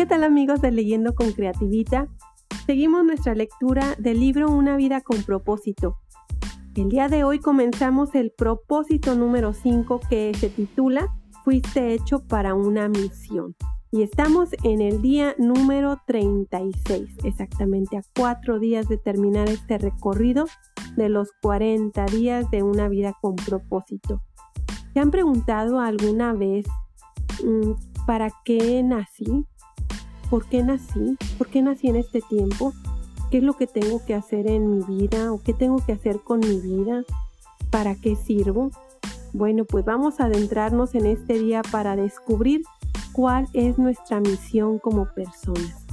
¿Qué tal amigos de Leyendo con Creativita? Seguimos nuestra lectura del libro Una vida con propósito. El día de hoy comenzamos el propósito número 5 que se titula Fuiste hecho para una misión. Y estamos en el día número 36, exactamente a cuatro días de terminar este recorrido de los 40 días de una vida con propósito. ¿Se han preguntado alguna vez mm, para qué nací? ¿Por qué nací? ¿Por qué nací en este tiempo? ¿Qué es lo que tengo que hacer en mi vida? ¿O qué tengo que hacer con mi vida? ¿Para qué sirvo? Bueno, pues vamos a adentrarnos en este día para descubrir cuál es nuestra misión como personas.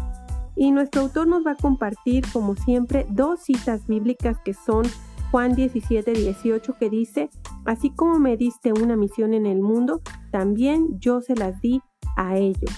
Y nuestro autor nos va a compartir, como siempre, dos citas bíblicas que son Juan 17, 18, que dice, así como me diste una misión en el mundo, también yo se las di a ellos.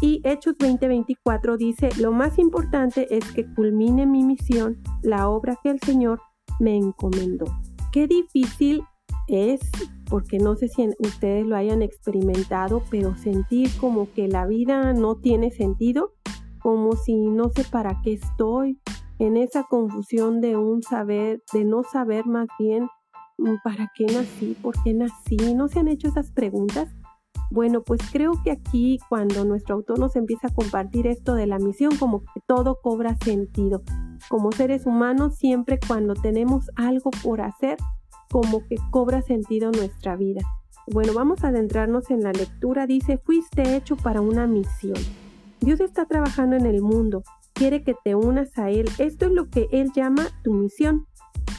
Y Hechos 20:24 dice, lo más importante es que culmine mi misión, la obra que el Señor me encomendó. Qué difícil es, porque no sé si ustedes lo hayan experimentado, pero sentir como que la vida no tiene sentido, como si no sé para qué estoy, en esa confusión de un saber, de no saber más bien mm, para qué nací, por qué nací. ¿No se han hecho esas preguntas? Bueno, pues creo que aquí cuando nuestro autor nos empieza a compartir esto de la misión, como que todo cobra sentido. Como seres humanos, siempre cuando tenemos algo por hacer, como que cobra sentido nuestra vida. Bueno, vamos a adentrarnos en la lectura. Dice, fuiste hecho para una misión. Dios está trabajando en el mundo, quiere que te unas a Él. Esto es lo que Él llama tu misión.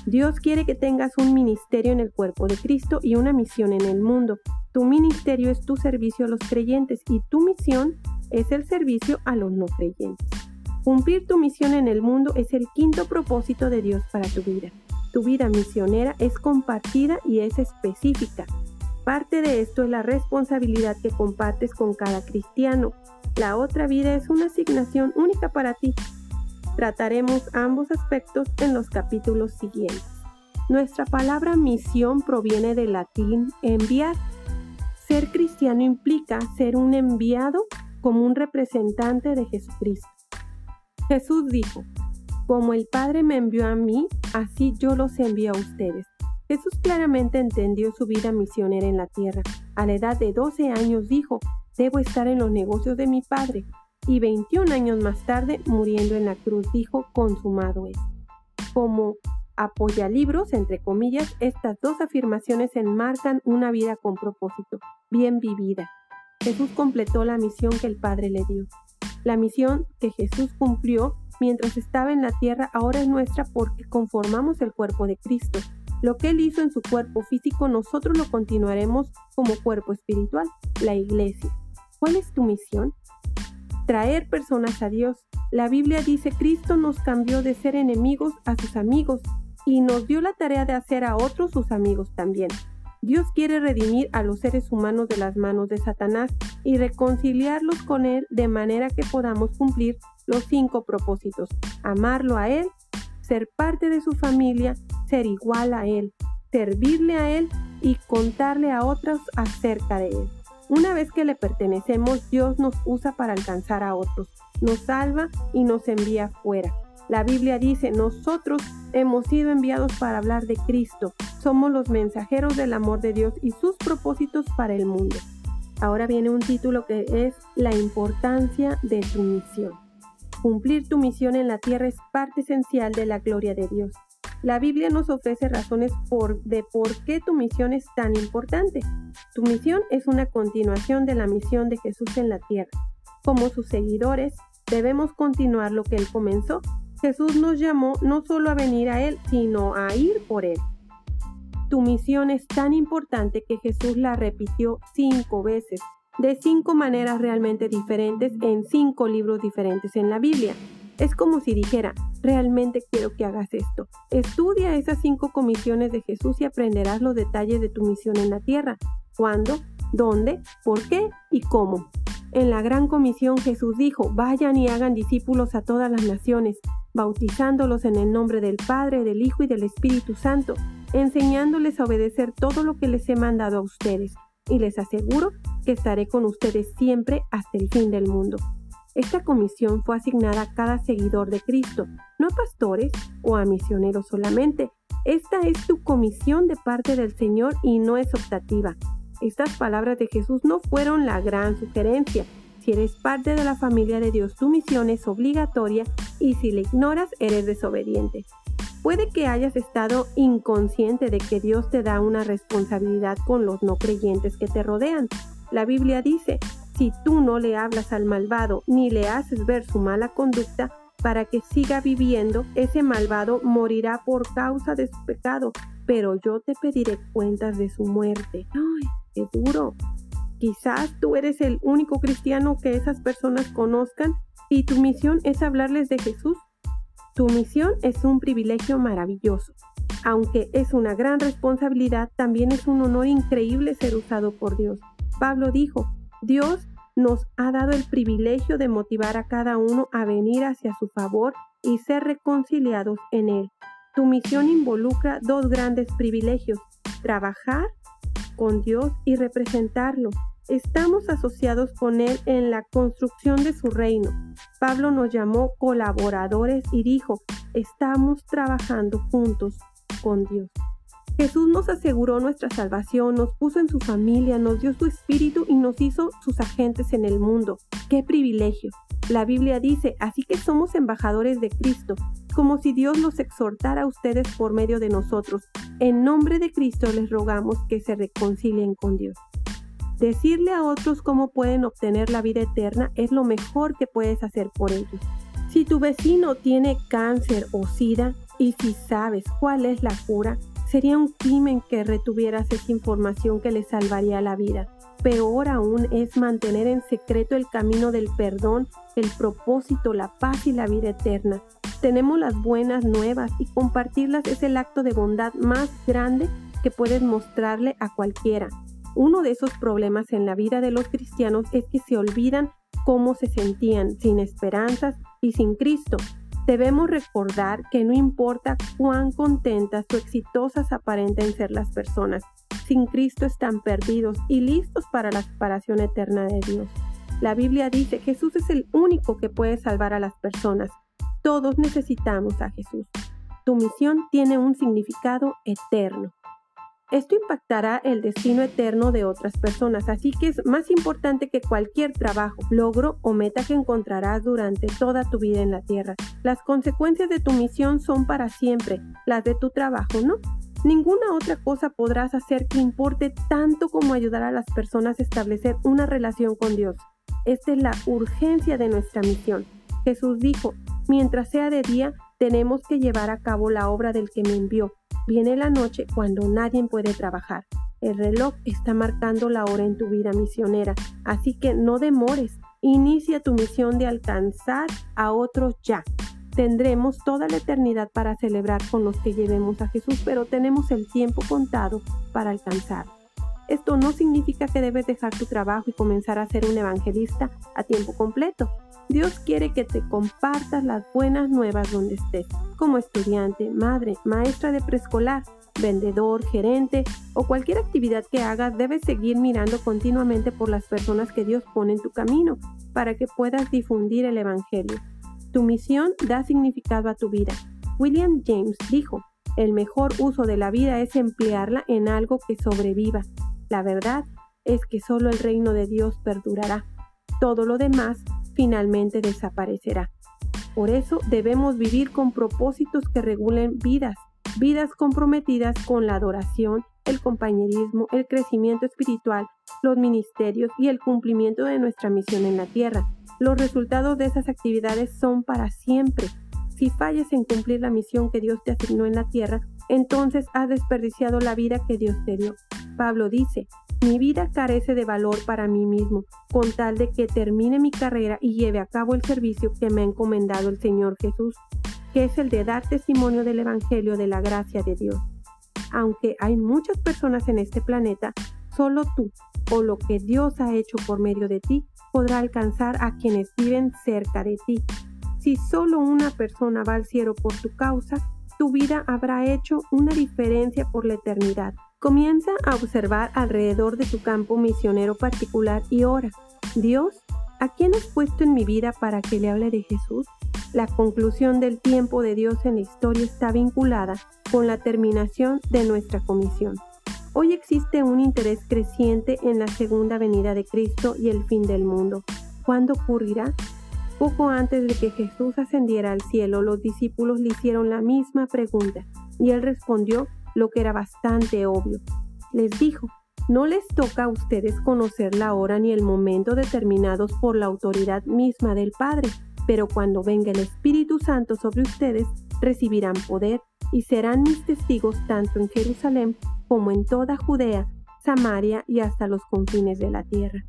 Dios quiere que tengas un ministerio en el cuerpo de Cristo y una misión en el mundo. Tu ministerio es tu servicio a los creyentes y tu misión es el servicio a los no creyentes. Cumplir tu misión en el mundo es el quinto propósito de Dios para tu vida. Tu vida misionera es compartida y es específica. Parte de esto es la responsabilidad que compartes con cada cristiano. La otra vida es una asignación única para ti. Trataremos ambos aspectos en los capítulos siguientes. Nuestra palabra misión proviene del latín enviar. Ser cristiano implica ser un enviado como un representante de Jesucristo. Jesús dijo, como el Padre me envió a mí, así yo los envío a ustedes. Jesús claramente entendió su vida misionera en la tierra. A la edad de 12 años dijo, debo estar en los negocios de mi Padre y 21 años más tarde, muriendo en la cruz, dijo, consumado es. Como apoya libros, entre comillas, estas dos afirmaciones enmarcan una vida con propósito, bien vivida. Jesús completó la misión que el Padre le dio. La misión que Jesús cumplió mientras estaba en la tierra ahora es nuestra porque conformamos el cuerpo de Cristo. Lo que Él hizo en su cuerpo físico, nosotros lo continuaremos como cuerpo espiritual, la iglesia. ¿Cuál es tu misión? Traer personas a Dios. La Biblia dice, Cristo nos cambió de ser enemigos a sus amigos y nos dio la tarea de hacer a otros sus amigos también. Dios quiere redimir a los seres humanos de las manos de Satanás y reconciliarlos con Él de manera que podamos cumplir los cinco propósitos. Amarlo a Él, ser parte de su familia, ser igual a Él, servirle a Él y contarle a otros acerca de Él. Una vez que le pertenecemos, Dios nos usa para alcanzar a otros, nos salva y nos envía fuera. La Biblia dice, nosotros hemos sido enviados para hablar de Cristo, somos los mensajeros del amor de Dios y sus propósitos para el mundo. Ahora viene un título que es La importancia de tu misión. Cumplir tu misión en la tierra es parte esencial de la gloria de Dios. La Biblia nos ofrece razones de por qué tu misión es tan importante. Tu misión es una continuación de la misión de Jesús en la tierra. Como sus seguidores, debemos continuar lo que Él comenzó. Jesús nos llamó no solo a venir a Él, sino a ir por Él. Tu misión es tan importante que Jesús la repitió cinco veces, de cinco maneras realmente diferentes en cinco libros diferentes en la Biblia. Es como si dijera, realmente quiero que hagas esto. Estudia esas cinco comisiones de Jesús y aprenderás los detalles de tu misión en la tierra. ¿Cuándo? ¿Dónde? ¿Por qué? ¿Y cómo? En la gran comisión Jesús dijo, vayan y hagan discípulos a todas las naciones, bautizándolos en el nombre del Padre, del Hijo y del Espíritu Santo, enseñándoles a obedecer todo lo que les he mandado a ustedes, y les aseguro que estaré con ustedes siempre hasta el fin del mundo. Esta comisión fue asignada a cada seguidor de Cristo, no a pastores o a misioneros solamente. Esta es tu comisión de parte del Señor y no es optativa. Estas palabras de Jesús no fueron la gran sugerencia. Si eres parte de la familia de Dios, tu misión es obligatoria y si la ignoras, eres desobediente. Puede que hayas estado inconsciente de que Dios te da una responsabilidad con los no creyentes que te rodean. La Biblia dice, si tú no le hablas al malvado ni le haces ver su mala conducta para que siga viviendo, ese malvado morirá por causa de su pecado, pero yo te pediré cuentas de su muerte. ¡Ay, qué duro! Quizás tú eres el único cristiano que esas personas conozcan y tu misión es hablarles de Jesús. Tu misión es un privilegio maravilloso. Aunque es una gran responsabilidad, también es un honor increíble ser usado por Dios. Pablo dijo, Dios nos ha dado el privilegio de motivar a cada uno a venir hacia su favor y ser reconciliados en Él. Tu misión involucra dos grandes privilegios, trabajar con Dios y representarlo. Estamos asociados con Él en la construcción de su reino. Pablo nos llamó colaboradores y dijo, estamos trabajando juntos con Dios. Jesús nos aseguró nuestra salvación, nos puso en su familia, nos dio su espíritu y nos hizo sus agentes en el mundo. ¡Qué privilegio! La Biblia dice, así que somos embajadores de Cristo, como si Dios nos exhortara a ustedes por medio de nosotros. En nombre de Cristo les rogamos que se reconcilien con Dios. Decirle a otros cómo pueden obtener la vida eterna es lo mejor que puedes hacer por ellos. Si tu vecino tiene cáncer o sida y si sabes cuál es la cura, Sería un crimen que retuvieras esa información que le salvaría la vida. Peor aún es mantener en secreto el camino del perdón, el propósito, la paz y la vida eterna. Tenemos las buenas nuevas y compartirlas es el acto de bondad más grande que puedes mostrarle a cualquiera. Uno de esos problemas en la vida de los cristianos es que se olvidan cómo se sentían, sin esperanzas y sin Cristo. Debemos recordar que no importa cuán contentas o exitosas aparenten ser las personas, sin Cristo están perdidos y listos para la separación eterna de Dios. La Biblia dice, Jesús es el único que puede salvar a las personas. Todos necesitamos a Jesús. Tu misión tiene un significado eterno. Esto impactará el destino eterno de otras personas, así que es más importante que cualquier trabajo, logro o meta que encontrarás durante toda tu vida en la tierra. Las consecuencias de tu misión son para siempre, las de tu trabajo, ¿no? Ninguna otra cosa podrás hacer que importe tanto como ayudar a las personas a establecer una relación con Dios. Esta es la urgencia de nuestra misión. Jesús dijo, mientras sea de día, tenemos que llevar a cabo la obra del que me envió. Viene la noche cuando nadie puede trabajar. El reloj está marcando la hora en tu vida misionera, así que no demores. Inicia tu misión de alcanzar a otros ya. Tendremos toda la eternidad para celebrar con los que llevemos a Jesús, pero tenemos el tiempo contado para alcanzar. Esto no significa que debes dejar tu trabajo y comenzar a ser un evangelista a tiempo completo. Dios quiere que te compartas las buenas nuevas donde estés, como estudiante, madre, maestra de preescolar, vendedor, gerente o cualquier actividad que hagas, debes seguir mirando continuamente por las personas que Dios pone en tu camino para que puedas difundir el Evangelio. Tu misión da significado a tu vida. William James dijo, el mejor uso de la vida es emplearla en algo que sobreviva. La verdad es que solo el reino de Dios perdurará. Todo lo demás finalmente desaparecerá. Por eso debemos vivir con propósitos que regulen vidas, vidas comprometidas con la adoración, el compañerismo, el crecimiento espiritual, los ministerios y el cumplimiento de nuestra misión en la tierra. Los resultados de esas actividades son para siempre. Si fallas en cumplir la misión que Dios te asignó en la tierra, entonces has desperdiciado la vida que Dios te dio. Pablo dice, mi vida carece de valor para mí mismo, con tal de que termine mi carrera y lleve a cabo el servicio que me ha encomendado el Señor Jesús, que es el de dar testimonio del Evangelio de la gracia de Dios. Aunque hay muchas personas en este planeta, solo tú o lo que Dios ha hecho por medio de ti podrá alcanzar a quienes viven cerca de ti. Si solo una persona va al cielo por tu causa, tu vida habrá hecho una diferencia por la eternidad. Comienza a observar alrededor de tu campo misionero particular y ora. Dios, ¿A quién has puesto en mi vida para que le hable de Jesús? La conclusión del tiempo de Dios en la historia está vinculada con la terminación de nuestra comisión. Hoy existe un interés creciente en la segunda venida de Cristo y el fin del mundo. ¿Cuándo ocurrirá? Poco antes de que Jesús ascendiera al cielo, los discípulos le hicieron la misma pregunta y él respondió lo que era bastante obvio. Les dijo, no les toca a ustedes conocer la hora ni el momento determinados por la autoridad misma del Padre, pero cuando venga el Espíritu Santo sobre ustedes, recibirán poder y serán mis testigos tanto en Jerusalén como en toda Judea, Samaria y hasta los confines de la tierra.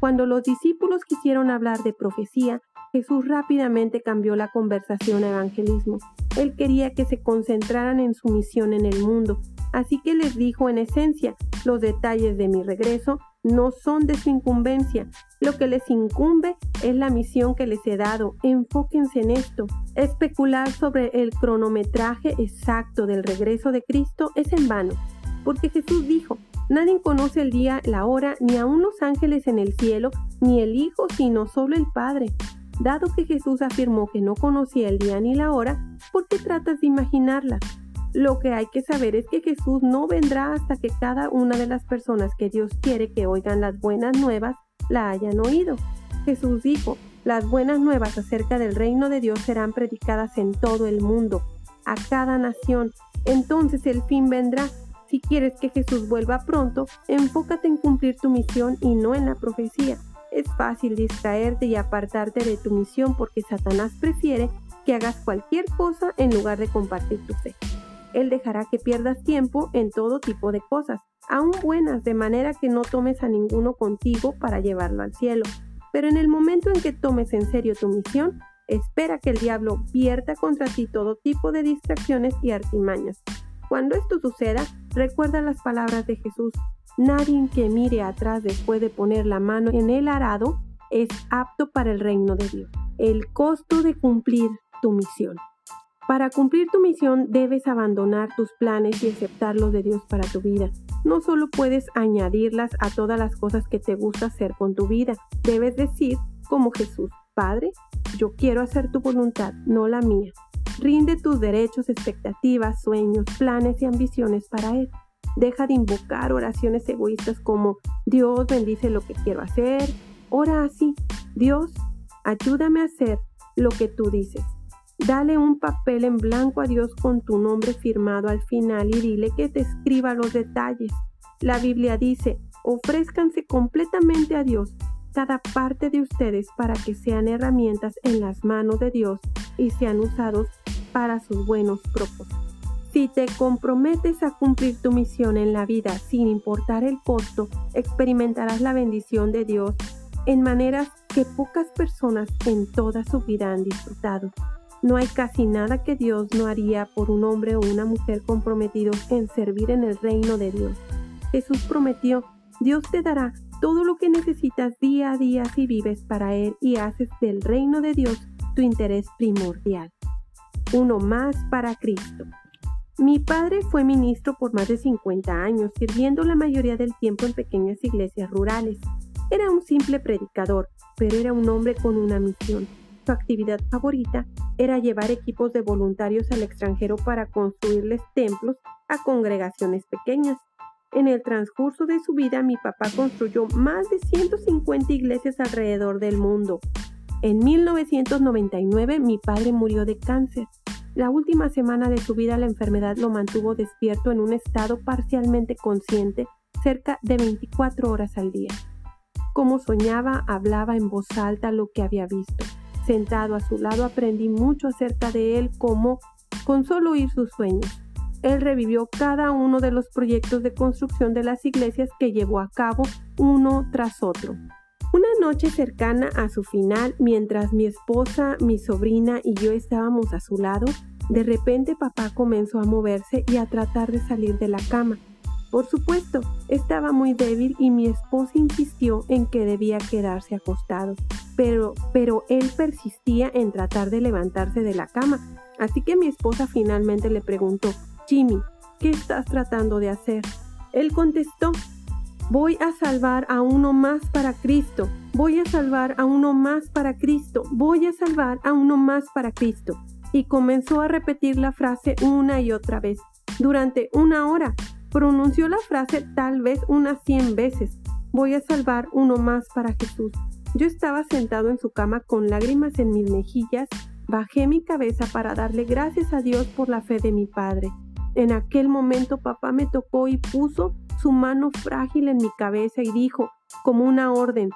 Cuando los discípulos quisieron hablar de profecía, Jesús rápidamente cambió la conversación a evangelismo. Él quería que se concentraran en su misión en el mundo, así que les dijo en esencia, los detalles de mi regreso no son de su incumbencia. Lo que les incumbe es la misión que les he dado. Enfóquense en esto. Especular sobre el cronometraje exacto del regreso de Cristo es en vano, porque Jesús dijo, Nadie conoce el día, la hora, ni aun los ángeles en el cielo, ni el Hijo, sino solo el Padre. Dado que Jesús afirmó que no conocía el día ni la hora, ¿por qué tratas de imaginarla? Lo que hay que saber es que Jesús no vendrá hasta que cada una de las personas que Dios quiere que oigan las buenas nuevas la hayan oído. Jesús dijo, las buenas nuevas acerca del reino de Dios serán predicadas en todo el mundo, a cada nación. Entonces el fin vendrá. Si quieres que Jesús vuelva pronto, enfócate en cumplir tu misión y no en la profecía. Es fácil distraerte y apartarte de tu misión porque Satanás prefiere que hagas cualquier cosa en lugar de compartir tu fe. Él dejará que pierdas tiempo en todo tipo de cosas, aún buenas, de manera que no tomes a ninguno contigo para llevarlo al cielo. Pero en el momento en que tomes en serio tu misión, espera que el diablo vierta contra ti todo tipo de distracciones y artimañas. Cuando esto suceda, recuerda las palabras de Jesús, Nadie que mire atrás después de poner la mano en el arado es apto para el reino de Dios. El costo de cumplir tu misión. Para cumplir tu misión debes abandonar tus planes y aceptar los de Dios para tu vida. No solo puedes añadirlas a todas las cosas que te gusta hacer con tu vida, debes decir como Jesús, Padre, yo quiero hacer tu voluntad, no la mía. Rinde tus derechos, expectativas, sueños, planes y ambiciones para Él. Deja de invocar oraciones egoístas como Dios bendice lo que quiero hacer. Ora así, Dios, ayúdame a hacer lo que tú dices. Dale un papel en blanco a Dios con tu nombre firmado al final y dile que te escriba los detalles. La Biblia dice, ofrézcanse completamente a Dios cada parte de ustedes para que sean herramientas en las manos de Dios y sean usados para sus buenos propósitos. Si te comprometes a cumplir tu misión en la vida sin importar el costo, experimentarás la bendición de Dios en maneras que pocas personas en toda su vida han disfrutado. No hay casi nada que Dios no haría por un hombre o una mujer comprometidos en servir en el reino de Dios. Jesús prometió, Dios te dará todo lo que necesitas día a día si vives para Él y haces del reino de Dios tu interés primordial. Uno más para Cristo. Mi padre fue ministro por más de 50 años, sirviendo la mayoría del tiempo en pequeñas iglesias rurales. Era un simple predicador, pero era un hombre con una misión. Su actividad favorita era llevar equipos de voluntarios al extranjero para construirles templos a congregaciones pequeñas. En el transcurso de su vida, mi papá construyó más de 150 iglesias alrededor del mundo. En 1999, mi padre murió de cáncer. La última semana de su vida la enfermedad lo mantuvo despierto en un estado parcialmente consciente cerca de 24 horas al día. Como soñaba, hablaba en voz alta lo que había visto. Sentado a su lado aprendí mucho acerca de él como con solo oír sus sueños. Él revivió cada uno de los proyectos de construcción de las iglesias que llevó a cabo uno tras otro. Una noche cercana a su final, mientras mi esposa, mi sobrina y yo estábamos a su lado, de repente papá comenzó a moverse y a tratar de salir de la cama. Por supuesto, estaba muy débil y mi esposa insistió en que debía quedarse acostado, pero, pero él persistía en tratar de levantarse de la cama. Así que mi esposa finalmente le preguntó, Jimmy, ¿qué estás tratando de hacer? Él contestó, Voy a salvar a uno más para Cristo. voy a salvar a uno más para Cristo, voy a salvar a uno más para Cristo. Y comenzó a repetir la frase una y otra vez. Durante una hora pronunció la frase tal vez unas 100 veces. Voy a salvar uno más para Jesús. Yo estaba sentado en su cama con lágrimas en mis mejillas, bajé mi cabeza para darle gracias a Dios por la fe de mi padre. En aquel momento papá me tocó y puso su mano frágil en mi cabeza y dijo, como una orden,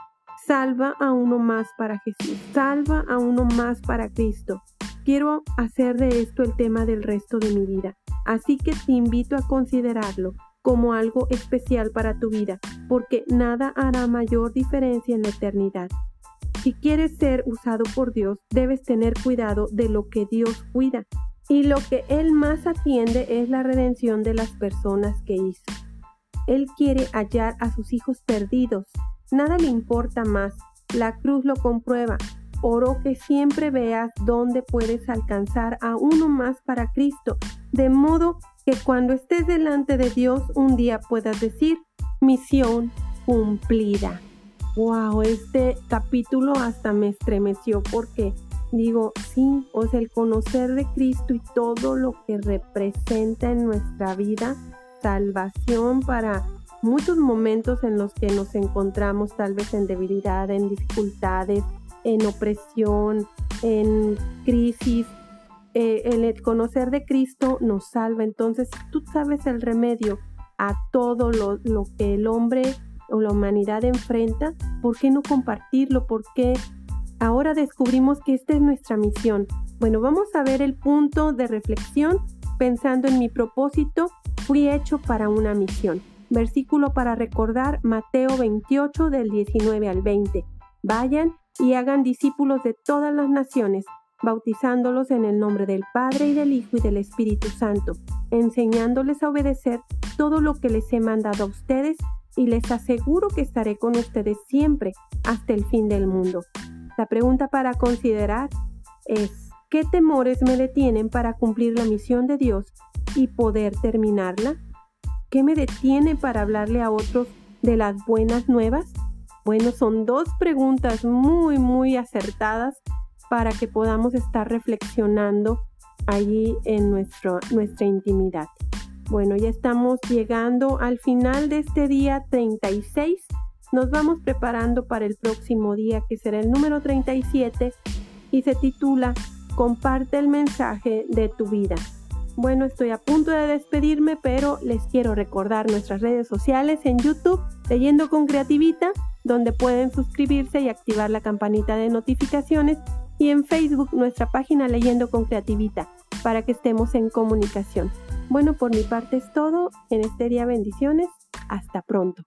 salva a uno más para Jesús, salva a uno más para Cristo. Quiero hacer de esto el tema del resto de mi vida, así que te invito a considerarlo como algo especial para tu vida, porque nada hará mayor diferencia en la eternidad. Si quieres ser usado por Dios, debes tener cuidado de lo que Dios cuida. Y lo que Él más atiende es la redención de las personas que hizo. Él quiere hallar a sus hijos perdidos. Nada le importa más. La cruz lo comprueba. Oro que siempre veas dónde puedes alcanzar a uno más para Cristo, de modo que cuando estés delante de Dios un día puedas decir, misión cumplida. Wow, este capítulo hasta me estremeció porque digo, sí, o sea, el conocer de Cristo y todo lo que representa en nuestra vida, salvación para muchos momentos en los que nos encontramos tal vez en debilidad, en dificultades, en opresión, en crisis, eh, el conocer de Cristo nos salva. Entonces, tú sabes el remedio a todo lo, lo que el hombre o la humanidad enfrenta, ¿por qué no compartirlo? ¿Por qué ahora descubrimos que esta es nuestra misión? Bueno, vamos a ver el punto de reflexión pensando en mi propósito, fui hecho para una misión. Versículo para recordar Mateo 28 del 19 al 20. Vayan y hagan discípulos de todas las naciones bautizándolos en el nombre del Padre y del Hijo y del Espíritu Santo, enseñándoles a obedecer todo lo que les he mandado a ustedes y les aseguro que estaré con ustedes siempre hasta el fin del mundo. La pregunta para considerar es, ¿qué temores me detienen para cumplir la misión de Dios y poder terminarla? ¿Qué me detiene para hablarle a otros de las buenas nuevas? Bueno, son dos preguntas muy, muy acertadas para que podamos estar reflexionando allí en nuestro, nuestra intimidad. Bueno, ya estamos llegando al final de este día 36. Nos vamos preparando para el próximo día que será el número 37 y se titula Comparte el mensaje de tu vida. Bueno, estoy a punto de despedirme, pero les quiero recordar nuestras redes sociales en YouTube, Leyendo con Creativita, donde pueden suscribirse y activar la campanita de notificaciones y en Facebook nuestra página Leyendo con Creativita para que estemos en comunicación. Bueno, por mi parte es todo. En este día bendiciones. Hasta pronto.